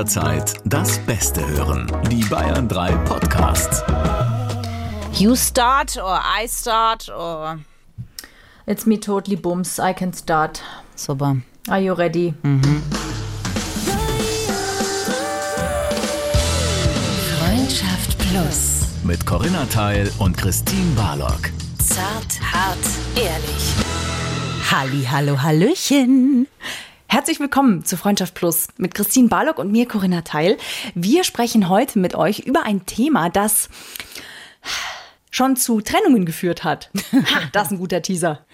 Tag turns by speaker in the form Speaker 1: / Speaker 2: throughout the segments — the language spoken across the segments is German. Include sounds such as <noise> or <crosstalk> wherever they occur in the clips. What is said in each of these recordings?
Speaker 1: jederzeit das Beste hören. Die Bayern 3 Podcasts.
Speaker 2: You start or I start or.
Speaker 3: It's me totally bums. I can start.
Speaker 2: Super.
Speaker 3: Are you ready?
Speaker 4: Freundschaft Plus.
Speaker 1: Mit Corinna Teil und Christine Barlock.
Speaker 4: Zart, hart, ehrlich.
Speaker 2: Halli, hallo, hallöchen.
Speaker 3: Herzlich willkommen zu Freundschaft Plus mit Christine Barlock und mir, Corinna Teil. Wir sprechen heute mit euch über ein Thema, das schon zu Trennungen geführt hat. Ha, <laughs> das ist ein guter Teaser.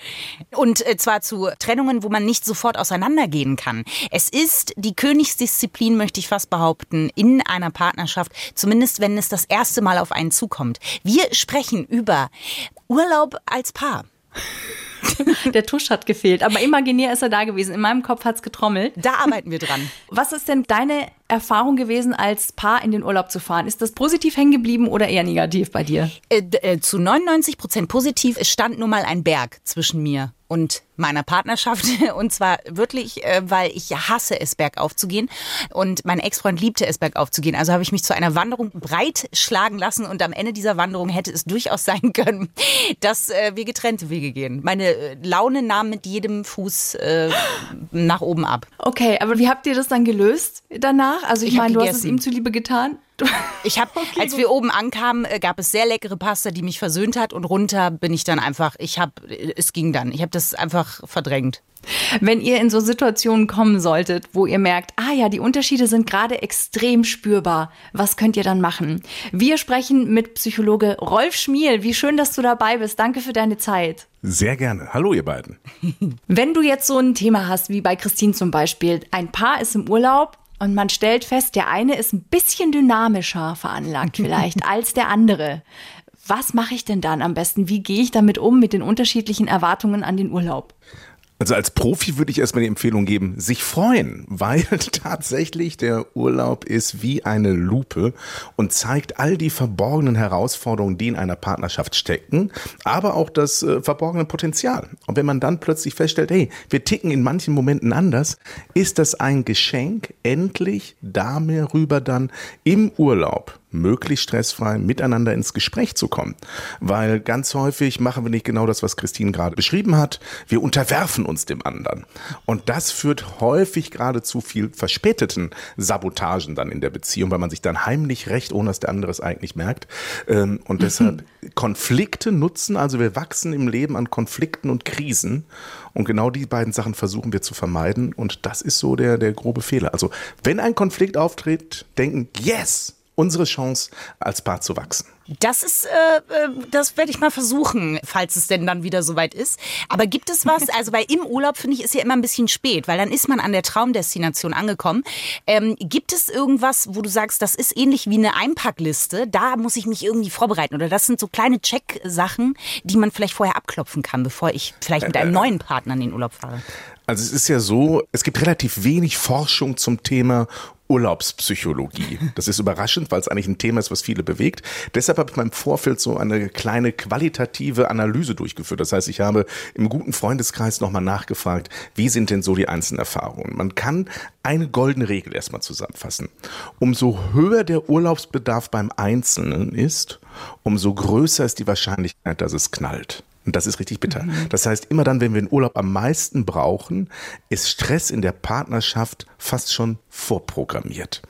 Speaker 2: Und äh, zwar zu Trennungen, wo man nicht sofort auseinandergehen kann. Es ist die Königsdisziplin, möchte ich fast behaupten, in einer Partnerschaft, zumindest wenn es das erste Mal auf einen zukommt. Wir sprechen über Urlaub als Paar. <laughs>
Speaker 3: Der Tusch hat gefehlt, aber imaginär ist er da gewesen. In meinem Kopf hat's getrommelt.
Speaker 2: Da arbeiten wir dran. <laughs>
Speaker 3: Was ist denn deine Erfahrung gewesen, als Paar in den Urlaub zu fahren? Ist das positiv hängen geblieben oder eher negativ bei dir?
Speaker 2: Äh, äh, zu 99 Prozent positiv. Es stand nun mal ein Berg zwischen mir und meiner Partnerschaft. <laughs> Und zwar wirklich, äh, weil ich hasse es, bergauf zu gehen. Und mein Ex-Freund liebte es, bergauf zu gehen. Also habe ich mich zu einer Wanderung breit schlagen lassen. Und am Ende dieser Wanderung hätte es durchaus sein können, <laughs> dass äh, wir getrennte Wege gehen. Meine äh, Laune nahm mit jedem Fuß äh, nach oben ab.
Speaker 3: Okay, aber wie habt ihr das dann gelöst danach? Also ich,
Speaker 2: Ich
Speaker 3: meine, du hast es ihm zuliebe getan. <laughs>
Speaker 2: Ich habe, als wir oben ankamen, äh, gab es sehr leckere Pasta, die mich versöhnt hat. Und runter bin ich dann einfach, ich habe, es ging dann. Ich habe das einfach verdrängt.
Speaker 3: Wenn ihr in so Situationen kommen solltet, wo ihr merkt, ah ja, die Unterschiede sind gerade extrem spürbar, was könnt ihr dann machen? Wir sprechen mit Psychologe Rolf Schmiel. Wie schön, dass du dabei bist. Danke für deine Zeit.
Speaker 5: Sehr gerne. Hallo, ihr beiden. <laughs>
Speaker 3: Wenn du jetzt so ein Thema hast, wie bei Christine zum Beispiel, ein Paar ist im Urlaub und man stellt fest, der eine ist ein bisschen dynamischer veranlagt <laughs> vielleicht als der andere. Was mache ich denn dann am besten? Wie gehe ich damit um mit den unterschiedlichen Erwartungen an den Urlaub?
Speaker 5: Also als Profi würde ich erstmal die Empfehlung geben, sich freuen, weil <laughs> tatsächlich der Urlaub ist wie eine Lupe und zeigt all die verborgenen Herausforderungen, die in einer Partnerschaft stecken, aber auch das äh, verborgene Potenzial. Und wenn man dann plötzlich feststellt, hey, wir ticken in manchen Momenten anders, ist das ein Geschenk, endlich darüber dann im Urlaub möglichst stressfrei miteinander ins Gespräch zu kommen. Weil ganz häufig machen wir nicht genau das, was Christine gerade beschrieben hat. Wir unterwerfen uns dem anderen. Und das führt häufig gerade zu viel verspäteten Sabotagen dann in der Beziehung, weil man sich dann heimlich recht, ohne dass der andere es eigentlich merkt. Ähm, Und deshalb <clears throat> Konflikte nutzen, also wir wachsen im Leben an Konflikten und Krisen. Und genau die beiden Sachen versuchen wir zu vermeiden. Und das ist so der, der grobe Fehler. Also wenn ein Konflikt auftritt, denken, yes, unsere Chance als Paar zu wachsen.
Speaker 2: Das ist, äh, äh, das werde ich mal versuchen, falls es denn dann wieder soweit ist. Aber gibt es was, also weil im Urlaub finde ich ist ja immer ein bisschen spät, weil dann ist man an der Traumdestination angekommen. Ähm, gibt es irgendwas, wo du sagst, das ist ähnlich wie eine Einpackliste, da muss ich mich irgendwie vorbereiten oder das sind so kleine Check-Sachen, die man vielleicht vorher abklopfen kann, bevor ich vielleicht mit einem neuen Partner in den Urlaub fahre?
Speaker 5: Also es ist ja so, es gibt relativ wenig Forschung zum Thema Urlaubspsychologie. Das ist überraschend, weil es eigentlich ein Thema ist, was viele bewegt. Deshalb habe ich im Vorfeld so eine kleine qualitative Analyse durchgeführt. Das heißt, ich habe im guten Freundeskreis nochmal nachgefragt, wie sind denn so die einzelnen Erfahrungen? Man kann eine goldene Regel erstmal zusammenfassen. Umso höher der Urlaubsbedarf beim Einzelnen ist, umso größer ist die Wahrscheinlichkeit, dass es knallt. Und das ist richtig bitter. Das heißt, immer dann, wenn wir den Urlaub am meisten brauchen, ist Stress in der Partnerschaft fast schon vorprogrammiert.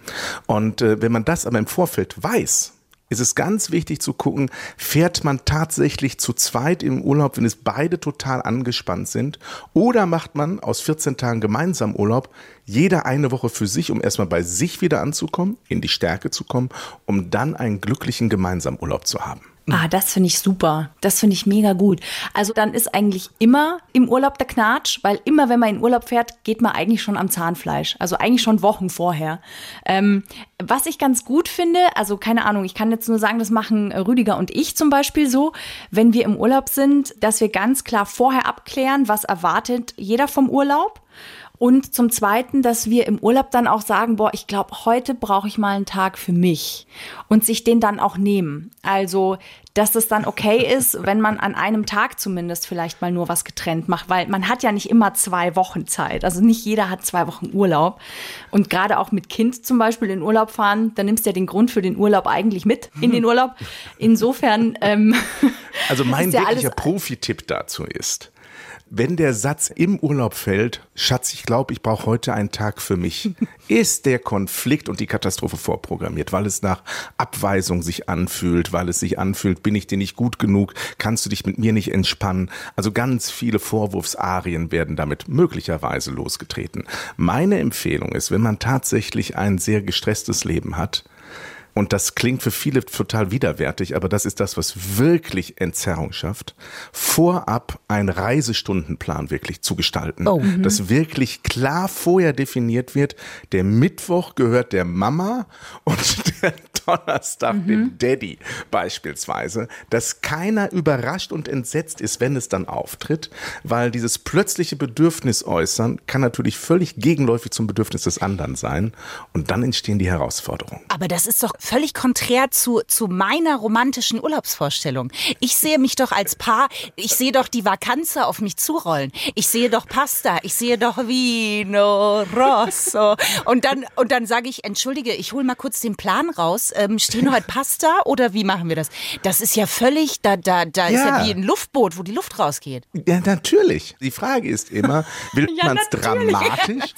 Speaker 5: Und äh, wenn man das aber im Vorfeld weiß, ist es ganz wichtig zu gucken, fährt man tatsächlich zu zweit im Urlaub, wenn es beide total angespannt sind, oder macht man aus 14 Tagen gemeinsam Urlaub, jeder eine Woche für sich, um erstmal bei sich wieder anzukommen, in die Stärke zu kommen, um dann einen glücklichen gemeinsamen Urlaub zu haben.
Speaker 3: Ah, das finde ich super. Das finde ich mega gut. Also dann ist eigentlich immer im Urlaub der Knatsch, weil immer, wenn man in Urlaub fährt, geht man eigentlich schon am Zahnfleisch. Also eigentlich schon Wochen vorher. Ähm, was ich ganz gut finde, also keine Ahnung, ich kann jetzt nur sagen, das machen Rüdiger und ich zum Beispiel so, wenn wir im Urlaub sind, dass wir ganz klar vorher abklären, was erwartet jeder vom Urlaub. Und zum Zweiten, dass wir im Urlaub dann auch sagen, boah, ich glaube, heute brauche ich mal einen Tag für mich und sich den dann auch nehmen. Also, dass es dann okay ist, <laughs> wenn man an einem Tag zumindest vielleicht mal nur was getrennt macht, weil man hat ja nicht immer zwei Wochen Zeit. Also nicht jeder hat zwei Wochen Urlaub. Und gerade auch mit Kind zum Beispiel in Urlaub fahren, dann nimmst du ja den Grund für den Urlaub eigentlich mit in den <laughs> Urlaub. Insofern. Ähm,
Speaker 5: also <laughs> mein
Speaker 3: ja
Speaker 5: wirklicher Profi-Tipp dazu ist, wenn der Satz im Urlaub fällt, Schatz, ich glaube, ich brauche heute einen Tag für mich, <laughs> ist der Konflikt und die Katastrophe vorprogrammiert, weil es nach Abweisung sich anfühlt, weil es sich anfühlt, bin ich dir nicht gut genug, kannst du dich mit mir nicht entspannen. Also ganz viele Vorwurfsarien werden damit möglicherweise losgetreten. Meine Empfehlung ist, wenn man tatsächlich ein sehr gestresstes Leben hat, und das klingt für viele total widerwärtig, aber das ist das, was wirklich Entzerrung schafft, vorab einen Reisestundenplan wirklich zu gestalten. Oh. Mhm. Dass wirklich klar vorher definiert wird, der Mittwoch gehört der Mama und <laughs> der Donnerstag mhm. dem Daddy beispielsweise, dass keiner überrascht und entsetzt ist, wenn es dann auftritt, weil dieses plötzliche Bedürfnis äußern kann natürlich völlig gegenläufig zum Bedürfnis des anderen sein und dann entstehen die Herausforderungen.
Speaker 2: Aber das ist doch völlig konträr zu, zu meiner romantischen Urlaubsvorstellung. Ich sehe mich doch als Paar, ich sehe doch die Vakanze auf mich zurollen. Ich sehe doch Pasta, ich sehe doch Vino Rosso. Und dann, und dann sage ich, entschuldige, ich hole mal kurz den Plan raus ähm, stehen heute Pasta oder wie machen wir das? Das ist ja völlig, da, da, da ja. ist ja wie ein Luftboot, wo die Luft rausgeht.
Speaker 5: Ja, natürlich. Die Frage ist immer, will <laughs> ja, man es dramatisch?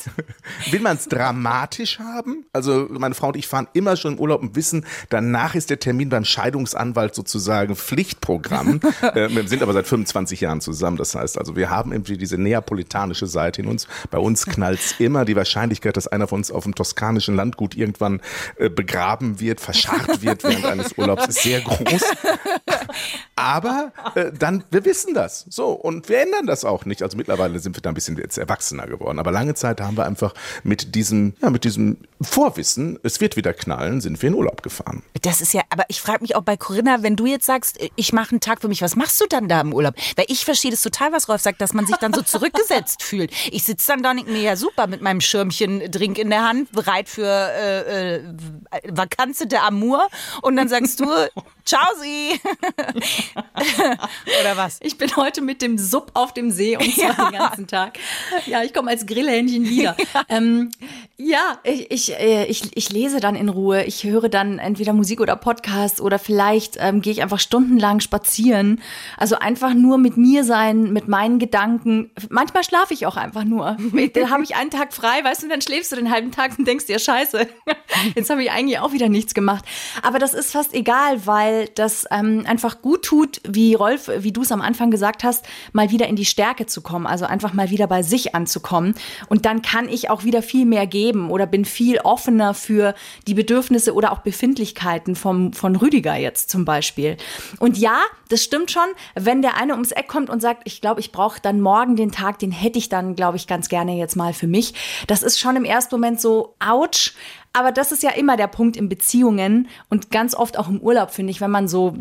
Speaker 5: will man es dramatisch haben? Also meine Frau und ich fahren immer schon im Urlaub wissen, danach ist der Termin beim Scheidungsanwalt sozusagen Pflichtprogramm. <laughs> äh, wir sind aber seit 25 Jahren zusammen. Das heißt also, wir haben irgendwie diese neapolitanische Seite in uns. Bei uns knallt es immer. Die Wahrscheinlichkeit, dass einer von uns auf dem toskanischen Landgut irgendwann äh, begraben wird, verscharrt wird während eines Urlaubs, ist sehr groß. Aber äh, dann, wir wissen das. So, und wir ändern das auch nicht. Also mittlerweile sind wir da ein bisschen jetzt erwachsener geworden. Aber lange Zeit haben wir einfach mit diesem, ja, mit diesem Vorwissen, es wird wieder knallen, sind wir in Urlaub gefahren.
Speaker 2: Das ist ja, aber ich frage mich auch bei Corinna, wenn du jetzt sagst, ich mache einen Tag für mich, was machst du dann da im Urlaub? Weil ich verstehe das total, was Rolf sagt, dass man sich dann so zurückgesetzt <laughs> fühlt. Ich sitze dann da und denke mir, ja super, mit meinem Schirmchen Drink in der Hand, bereit für äh, äh, Vakanze der Amour und dann sagst du, <laughs> ciao sie. <laughs> Oder was?
Speaker 3: Ich bin heute mit dem Sub auf dem See und zwar ja. den ganzen Tag. Ja, ich komme als Grillhähnchen wieder. <laughs> Ja, ähm, ja ich, ich, äh, ich, ich lese dann in Ruhe. Ich höre dann entweder Musik oder Podcast oder vielleicht ähm, gehe ich einfach stundenlang spazieren. Also einfach nur mit mir sein, mit meinen Gedanken. Manchmal schlafe ich auch einfach nur. <laughs> Dann habe ich einen Tag frei, weißt du, dann schläfst du den halben Tag und denkst dir, scheiße, jetzt habe ich eigentlich auch wieder nichts gemacht. Aber das ist fast egal, das ähm, einfach gut tut, wie Rolf, wie du es am Anfang gesagt hast, mal wieder in die Stärke zu kommen, also einfach mal wieder bei sich anzukommen. Und dann kann ich auch wieder viel mehr geben oder bin viel offener für die Bedürfnisse oder auch Befindlichkeiten vom, von Rüdiger jetzt zum Beispiel. Und ja, das stimmt schon, wenn der eine ums Eck kommt und sagt, ich glaube, ich brauche dann morgen den Tag, den hätte ich dann, glaube ich, ganz gerne jetzt mal für mich. Das ist schon im ersten Moment so, ouch. Aber das ist ja immer der Punkt in Beziehungen und ganz oft auch im Urlaub, finde ich, wenn man so,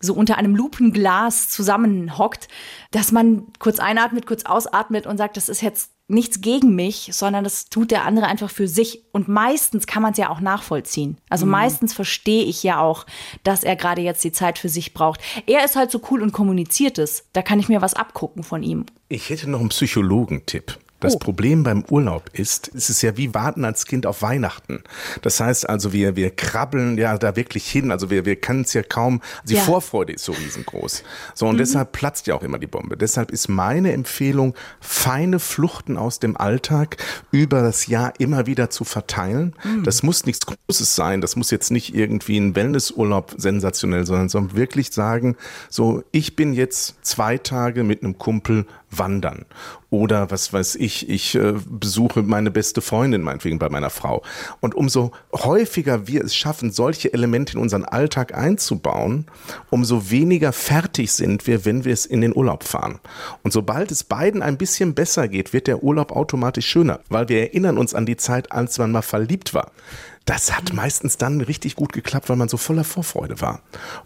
Speaker 3: so unter einem Lupenglas zusammenhockt, dass man kurz einatmet, kurz ausatmet und sagt, das ist jetzt nichts gegen mich, sondern das tut der andere einfach für sich. Und meistens kann man es ja auch nachvollziehen. Also mhm. meistens verstehe ich ja auch, dass er gerade jetzt die Zeit für sich braucht. Er ist halt so cool und kommuniziert es. Da kann ich mir was abgucken von ihm.
Speaker 5: Ich hätte noch einen Psychologentipp. Das oh. Problem beim Urlaub ist, es ist ja wie warten als Kind auf Weihnachten. Das heißt also, wir, wir krabbeln ja da wirklich hin. Also wir, wir können es ja kaum, die ja. Vorfreude ist so riesengroß. So, und mhm. deshalb platzt ja auch immer die Bombe. Deshalb ist meine Empfehlung, feine Fluchten aus dem Alltag über das Jahr immer wieder zu verteilen. Mhm. Das muss nichts Großes sein. Das muss jetzt nicht irgendwie ein Wellnessurlaub sensationell sein, sondern wirklich sagen, so, ich bin jetzt zwei Tage mit einem Kumpel wandern. Oder was weiß ich, ich äh, besuche meine beste Freundin meinetwegen bei meiner Frau. Und umso häufiger wir es schaffen, solche Elemente in unseren Alltag einzubauen, umso weniger fertig sind wir, wenn wir es in den Urlaub fahren. Und sobald es beiden ein bisschen besser geht, wird der Urlaub automatisch schöner, weil wir erinnern uns an die Zeit, als man mal verliebt war. Das hat meistens dann richtig gut geklappt, weil man so voller Vorfreude war.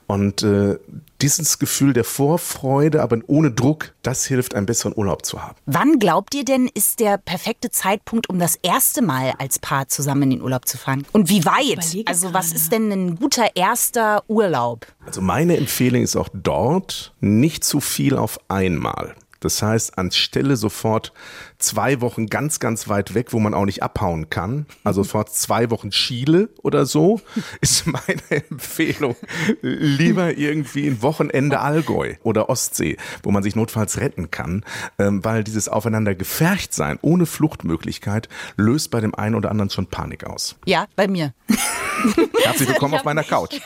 Speaker 5: Und äh, dieses Gefühl der Vorfreude, aber ohne Druck, das hilft, einen besseren Urlaub zu haben.
Speaker 2: Wann glaubt ihr denn, ist der perfekte Zeitpunkt, um das erste Mal als Paar zusammen in den Urlaub zu fahren? Und wie weit? Also was ist denn ein guter erster Urlaub?
Speaker 5: Also meine Empfehlung ist auch dort nicht zu viel auf einmal. Das heißt, anstelle sofort zwei Wochen ganz, ganz weit weg, wo man auch nicht abhauen kann, also <laughs> sofort zwei Wochen Chile oder so, <laughs> ist meine Empfehlung lieber irgendwie ein Wochenende Allgäu oder Ostsee, wo man sich notfalls retten kann, ähm, weil dieses Aufeinander gefercht sein ohne Fluchtmöglichkeit löst bei dem einen oder anderen schon Panik aus.
Speaker 2: Ja, bei mir. <laughs>
Speaker 5: Herzlich willkommen auf meiner Couch.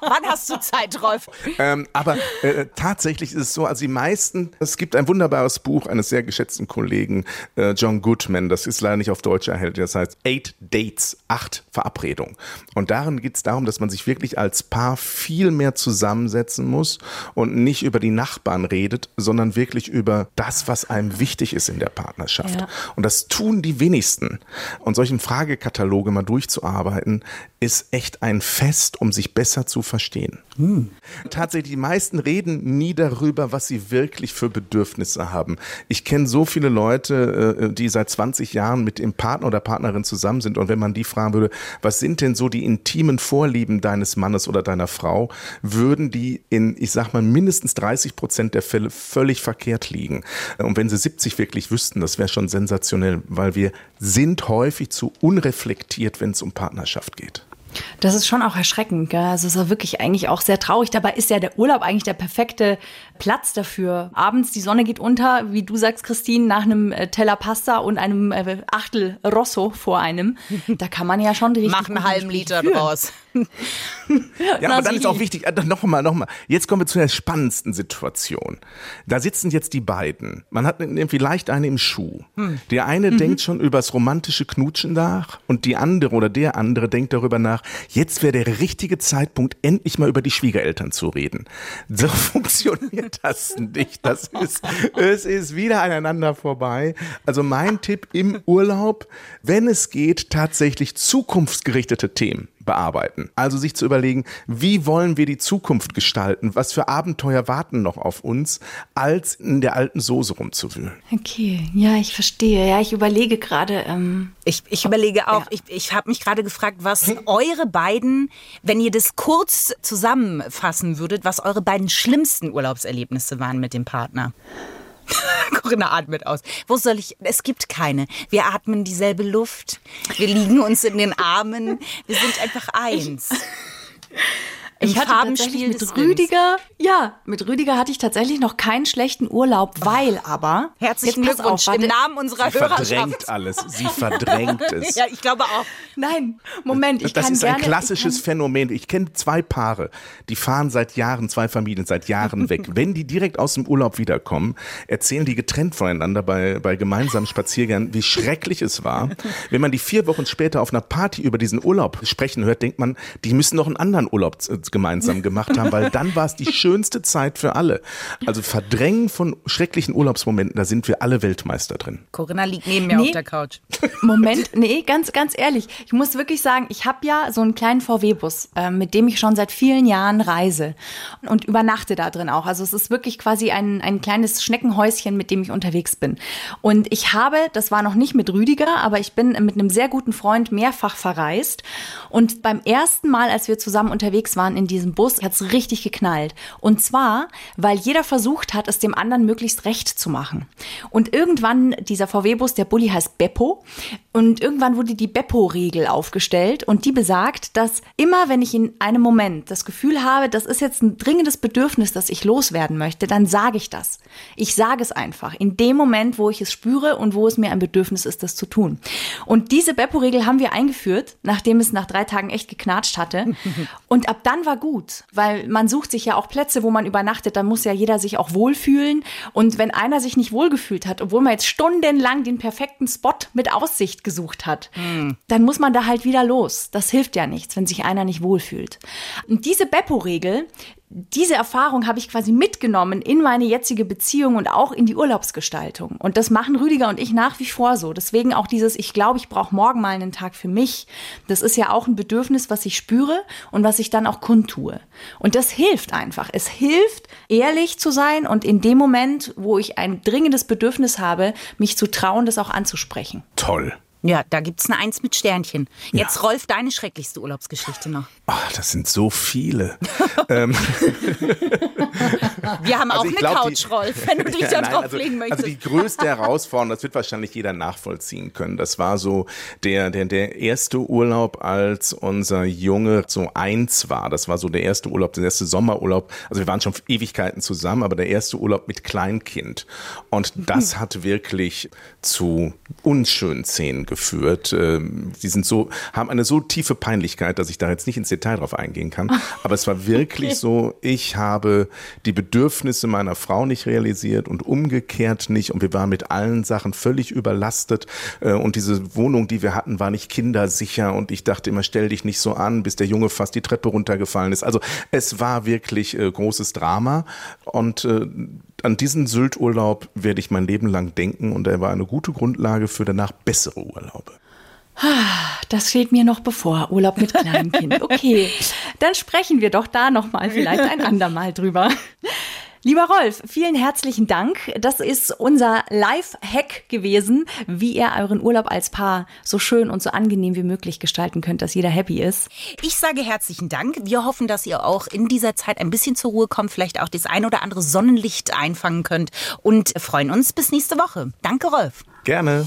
Speaker 2: Wann hast du Zeit, Rolf?
Speaker 5: Ähm, aber äh, tatsächlich ist es so, also die meisten, es gibt ein wunderbares Buch eines sehr geschätzten Kollegen, äh, John Goodman, das ist leider nicht auf Deutsch erhältlich, das heißt Eight Dates, acht Verabredungen. Und darin geht es darum, dass man sich wirklich als Paar viel mehr zusammensetzen muss und nicht über die Nachbarn redet, sondern wirklich über das, was einem wichtig ist in der Partnerschaft.
Speaker 3: Ja.
Speaker 5: Und das tun die wenigsten. Und solchen Fragekataloge mal durchzuarbeiten, ist echt ein Fest, um sich besser zu verstehen. Tatsächlich, die meisten reden nie darüber, was sie wirklich für Bedürfnisse haben. Ich kenne so viele Leute, äh, die seit 20 Jahren mit dem Partner oder Partnerin zusammen sind. Und wenn man die fragen würde, was sind denn so die intimen Vorlieben deines Mannes oder deiner Frau, würden die in, ich sag mal, mindestens 30 Prozent der Fälle völlig verkehrt liegen. Und wenn sie 70 wirklich wüssten, das wäre schon sensationell, weil wir sind häufig zu unreflektiert, wenn es um Partnerschaft geht.
Speaker 3: Das ist schon auch erschreckend. Gell? Also es ist auch wirklich eigentlich auch sehr traurig. Dabei ist ja der Urlaub eigentlich der perfekte Platz dafür. Abends die Sonne geht unter, wie du sagst, Christine, nach einem äh, Teller Pasta und einem äh, Achtel Rosso vor einem. Da kann man ja schon richtig
Speaker 2: Mach einen halben Liter
Speaker 3: führen.
Speaker 2: draus. <laughs>
Speaker 5: Ja, aber dann ist auch wichtig, äh, nochmal, nochmal. Jetzt kommen wir zu der spannendsten Situation. Da sitzen jetzt die beiden. Man hat irgendwie leicht eine im Schuh. Der eine denkt schon über das romantische Knutschen nach und die andere oder der andere denkt darüber nach, jetzt wäre der richtige Zeitpunkt, endlich mal über die Schwiegereltern zu reden. So <laughs> funktioniert das nicht. Das ist, es ist wieder aneinander vorbei. Also mein Tipp im Urlaub, wenn es geht, tatsächlich zukunftsgerichtete Themen bearbeiten. Also sich zu überlegen, wie wollen wir die Zukunft gestalten? Was für Abenteuer warten noch auf uns, als in der alten Soße rumzuwühlen?
Speaker 3: Okay, ja, ich verstehe. Ja, ich überlege gerade. Ähm,
Speaker 2: Ich, ich überlege auch, ich, ich habe mich gerade gefragt, was eure beiden, wenn ihr das kurz zusammenfassen würdet, was eure beiden schlimmsten Urlaubserlebnisse waren mit dem Partner. Corinna atmet aus. Wo soll ich? Es gibt keine. Wir atmen dieselbe Luft. Wir liegen uns in den Armen. Wir sind einfach eins. Im
Speaker 3: ich hatte
Speaker 2: Farbenspiel
Speaker 3: mit. Rüdiger, ja, mit Rüdiger hatte ich tatsächlich noch keinen schlechten Urlaub, weil aber
Speaker 2: Herzlichen
Speaker 3: Jetzt pass
Speaker 2: Glückwunsch
Speaker 3: auf,
Speaker 2: im Namen unserer
Speaker 5: Sie
Speaker 2: Hörerschaft.
Speaker 5: verdrängt alles. Sie verdrängt <laughs> es.
Speaker 2: Ja, ich glaube auch.
Speaker 3: Nein, Moment, ich
Speaker 5: das
Speaker 3: kann
Speaker 5: ist
Speaker 3: gerne,
Speaker 5: ein klassisches Phänomen. Ich kenne zwei Paare, die fahren seit Jahren, zwei Familien seit Jahren weg. <laughs> Wenn die direkt aus dem Urlaub wiederkommen, erzählen die getrennt voneinander bei, bei gemeinsamen Spaziergängen, wie schrecklich es war. Wenn man die vier Wochen später auf einer Party über diesen Urlaub sprechen hört, denkt man, die müssen noch einen anderen Urlaub gemeinsam gemacht haben, weil dann war es die schönste Zeit für alle. Also Verdrängen von schrecklichen Urlaubsmomenten, da sind wir alle Weltmeister drin.
Speaker 2: Corinna liegt neben mir
Speaker 3: Nee.
Speaker 2: auf der Couch.
Speaker 3: Moment, nee, ganz, ganz ehrlich. Ich muss wirklich sagen, ich habe ja so einen kleinen VW-Bus, äh, mit dem ich schon seit vielen Jahren reise und übernachte da drin auch. Also es ist wirklich quasi ein, ein kleines Schneckenhäuschen, mit dem ich unterwegs bin. Und ich habe, das war noch nicht mit Rüdiger, aber ich bin mit einem sehr guten Freund mehrfach verreist. Und beim ersten Mal, als wir zusammen unterwegs waren in diesem Bus, hat es richtig geknallt. Und zwar, weil jeder versucht hat, es dem anderen möglichst recht zu machen. Und irgendwann, dieser VW-Bus, der Bulli heißt Beppo, und irgendwann wurde die Beppo-Regel aufgestellt und die besagt, dass immer, wenn ich in einem Moment das Gefühl habe, das ist jetzt ein dringendes Bedürfnis, das ich loswerden möchte, dann sage ich das. Ich sage es einfach in dem Moment, wo ich es spüre und wo es mir ein Bedürfnis ist, das zu tun. Und diese Beppo-Regel haben wir eingeführt, nachdem es nach drei Tagen echt geknatscht hatte. <laughs> Und ab dann war gut, weil man sucht sich ja auch Plätze, wo man übernachtet. Dann muss ja jeder sich auch wohlfühlen. Und wenn einer sich nicht wohlgefühlt hat, obwohl man jetzt stundenlang den perfekten Spot mit Aussicht gesucht hat, dann muss man da halt wieder los. Das hilft ja nichts, wenn sich einer nicht wohlfühlt. Und diese Beppo-Regel, diese Erfahrung habe ich quasi mitgenommen in meine jetzige Beziehung und auch in die Urlaubsgestaltung. Und das machen Rüdiger und ich nach wie vor so. Deswegen auch dieses, ich glaube, ich brauche morgen mal einen Tag für mich. Das ist ja auch ein Bedürfnis, was ich spüre und was ich dann auch kundtue. Und das hilft einfach. Es hilft, ehrlich zu sein und in dem Moment, wo ich ein dringendes Bedürfnis habe, mich zu trauen, das auch anzusprechen.
Speaker 5: Toll.
Speaker 2: Ja, da gibt's eine Eins mit Sternchen. Jetzt, Rolf, deine schrecklichste Urlaubsgeschichte noch.
Speaker 5: Ach, das sind so viele. <laughs> ähm,
Speaker 2: Wir haben
Speaker 5: Also
Speaker 2: auch eine
Speaker 5: glaub,
Speaker 2: Couch,
Speaker 5: die-
Speaker 2: Rolf, wenn du <laughs> dich
Speaker 5: Ja,
Speaker 2: da
Speaker 5: nein,
Speaker 2: drauflegen
Speaker 5: also,
Speaker 2: möchtest.
Speaker 5: also die größte Herausforderung, das wird wahrscheinlich jeder nachvollziehen können. Das war so der, der, der erste Urlaub, als unser Junge so eins war. Das war so der erste Urlaub, der erste Sommerurlaub. Also wir waren schon Ewigkeiten zusammen, aber der erste Urlaub mit Kleinkind. Und das <laughs> hat wirklich zu unschönen Szenen geführt. Ähm, Die sind so, haben eine so tiefe Peinlichkeit, dass ich da jetzt nicht ins Detail drauf eingehen kann. <laughs> Aber es war wirklich so, ich habe die Bedürfnisse meiner Frau nicht realisiert und umgekehrt nicht. Und wir waren mit allen Sachen völlig überlastet. Äh, Und diese Wohnung, die wir hatten, war nicht kindersicher. Und ich dachte immer, stell dich nicht so an, bis der Junge fast die Treppe runtergefallen ist. Also es war wirklich äh, großes Drama. Und äh, an diesen Sylt-Urlaub werde ich mein Leben lang denken. Und er war eine gute Grundlage für danach bessere Urlaube.
Speaker 3: Das steht mir noch bevor. Urlaub mit kleinem Kind. Okay, <laughs> dann sprechen wir doch da noch mal vielleicht ein andermal drüber. Lieber Rolf, vielen herzlichen Dank. Das ist unser Live-Hack gewesen, wie ihr euren Urlaub als Paar so schön und so angenehm wie möglich gestalten könnt, dass jeder happy ist.
Speaker 2: Ich sage herzlichen Dank. Wir hoffen, dass ihr auch in dieser Zeit ein bisschen zur Ruhe kommt, vielleicht auch das ein oder andere Sonnenlicht einfangen könnt und freuen uns bis nächste Woche. Danke, Rolf.
Speaker 5: Gerne.